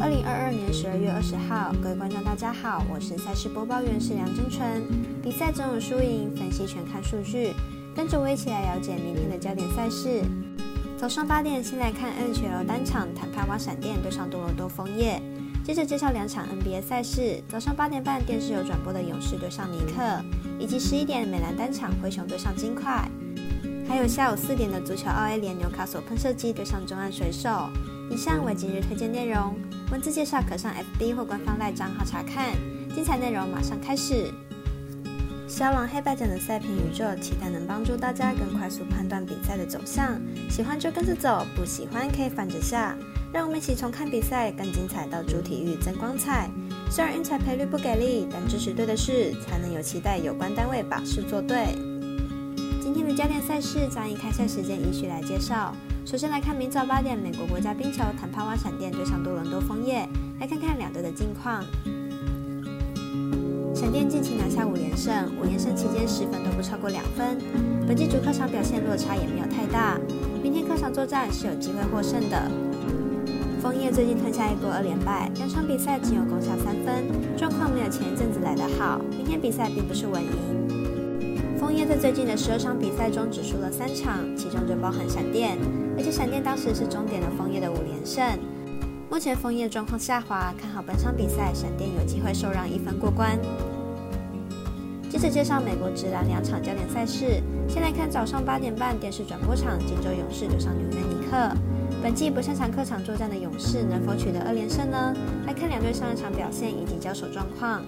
二零二二年十二月二十号，各位观众大家好，我是赛事播报员是梁真纯。比赛总有输赢，分析全看数据，跟着我一起来了解明天的焦点赛事。早上八点，先来看 NHL 单场，坦帕湾闪电对上多伦多枫叶。接着介绍两场 NBA 赛事，早上八点半电视有转播的勇士对上尼克，以及十一点美兰单场灰熊对上金块。还有下午四点的足球奥 A 联纽卡索喷射机对上中岸水手。以上为今日推荐内容，文字介绍可上 FB 或官方赖账号查看。精彩内容马上开始。小王黑白奖的赛评宇宙，期待能帮助大家更快速判断比赛的走向。喜欢就跟着走，不喜欢可以反着下。让我们一起从看比赛更精彩到主体育增光彩。虽然运彩赔率不给力，但支持对的事，才能有期待有关单位把事做对。今天的焦点赛事将以开赛时间依序来介绍。首先来看明早八点，美国国家冰球坦帕湾闪电对上多伦多枫叶，来看看两队的近况。闪电近期拿下五连胜，五连胜期间十分都不超过两分，本季主客场表现落差也没有太大。明天客场作战是有机会获胜的。枫叶最近吞下一波二连败，两场比赛仅有攻下三分，状况没有前一阵子来得好。明天比赛并不是稳赢。枫叶在最近的十二场比赛中只输了三场，其中就包含闪电，而且闪电当时是终点了枫叶的五连胜。目前枫叶状况下滑，看好本场比赛闪电有机会受让一分过关。接着介绍美国职篮两场焦点赛事，先来看早上八点半电视转播场，金州勇士对上纽约尼克。本季不擅长客场作战的勇士能否取得二连胜呢？来看两队上一场表现以及交手状况。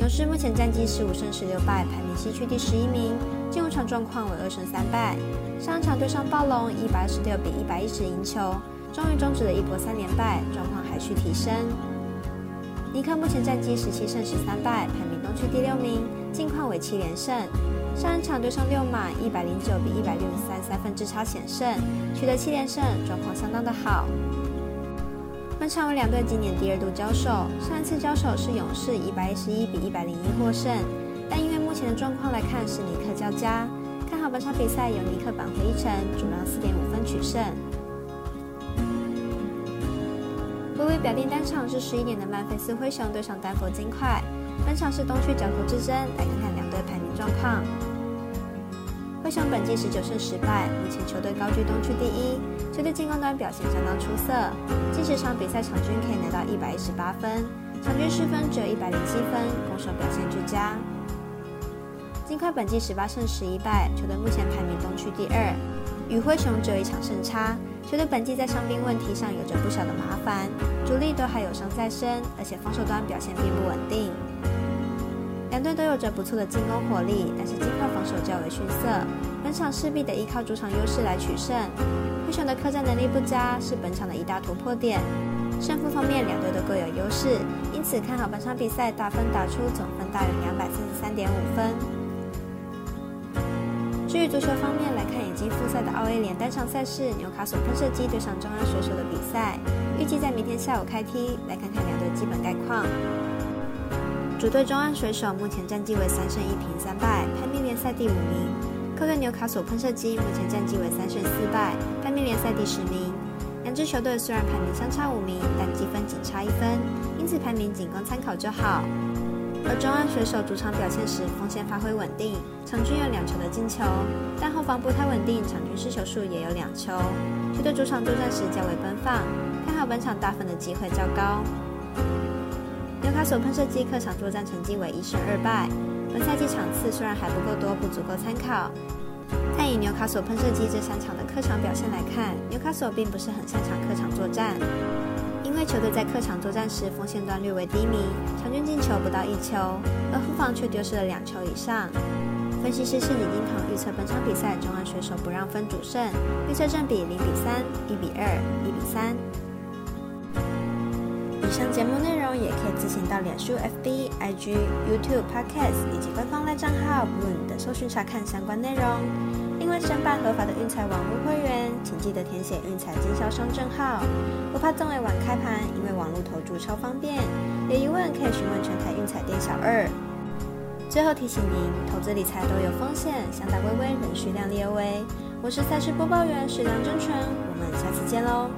勇士目前战绩十五胜十六败，排名西区第十一名。近五场状况为二胜三败。上一场对上暴龙，一百二十六比一百一十赢球，终于终止了一波三连败，状况还需提升。尼克目前战绩十七胜十三败，排名东区第六名，近况为七连胜。上一场对上六马，一百零九比一百六十三三分之差险胜，取得七连胜，状况相当的好。本场为两队今年第二度交手，上一次交手是勇士一百一十一比一百零一获胜，但因为目前的状况来看是尼克较佳，看好本场比赛由尼克扳回一城，主让四点五分取胜。微微表定单场是十一点的曼菲斯灰熊对上丹佛金块，本场是东区角头之争，来看看两队排名状况。灰熊本季十九胜十败，目前球队高居东区第一，球队进攻端表现相当出色，近十场比赛场均可以拿到一百一十八分，场均失分只有一百零七分，攻守表现俱佳。金块本季十八胜十一败，球队目前排名东区第二，与灰熊只有一场胜差，球队本季在伤病问题上有着不小的麻烦，主力都还有伤在身，而且防守端表现并不稳定。两队都有着不错的进攻火力，但是金块防守较为逊色，本场势必得依靠主场优势来取胜。灰熊的客战能力不佳，是本场的一大突破点。胜负方面，两队都各有优势，因此看好本场比赛大分打出，总分大于两百四十三点五分。至于足球方面来看，已经复赛的奥 A 联单场赛事纽卡索喷射机对上中央水手的比赛，预计在明天下午开踢，来看看两队基本概况。主队中岸水手目前战绩为三胜一平三败，排名联赛第五名。客队纽卡索喷射机目前战绩为三胜四败，排名联赛第十名。两支球队虽然排名相差五名，但积分仅差一分，因此排名仅供参考就好。而中岸水手主场表现时锋线发挥稳定，场均有两球的进球，但后防不太稳定，场均失球数也有两球。球队主场作战时较为奔放，看好本场大分的机会较高。卡索喷射机客场作战成绩为一胜二败，本赛季场次虽然还不够多，不足够参考，但以纽卡索喷射机这三场的客场表现来看，纽卡索并不是很擅长客场作战，因为球队在客场作战时锋线端略为低迷，场均进球不到一球，而后防却丢失了两球以上。分析师是李金堂预测本场比赛中岸水手不让分主胜，预测正比零比三、一比二、一比三。以上节目内容也可以自行到脸书、FB、IG、YouTube、Podcast 以及官方赖账号 Moon 的搜寻查看相关内容。另外，申办合法的运彩网络会员，请记得填写运彩经销商证号。不怕中尾晚开盘，因为网络投注超方便。有疑问可以询问全台运彩店小二。最后提醒您，投资理财都有风险，想打微微，仍需量力而为。我是赛事播报员史梁真纯，我们下次见喽。